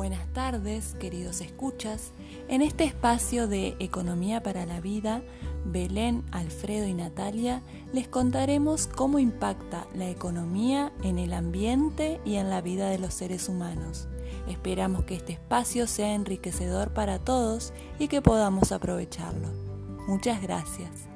Buenas tardes, queridos escuchas. En este espacio de Economía para la Vida, Belén, Alfredo y Natalia les contaremos cómo impacta la economía en el ambiente y en la vida de los seres humanos. Esperamos que este espacio sea enriquecedor para todos y que podamos aprovecharlo. Muchas gracias.